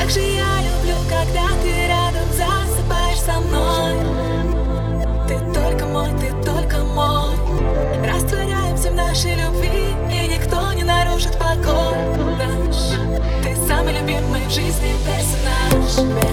Также я люблю, когда ты рядом засыпаешь со мной. Ты только мой, ты только мой. Растворяемся в нашей любви И никто не нарушит покой наш. Ты самый любимый в жизни персонаж.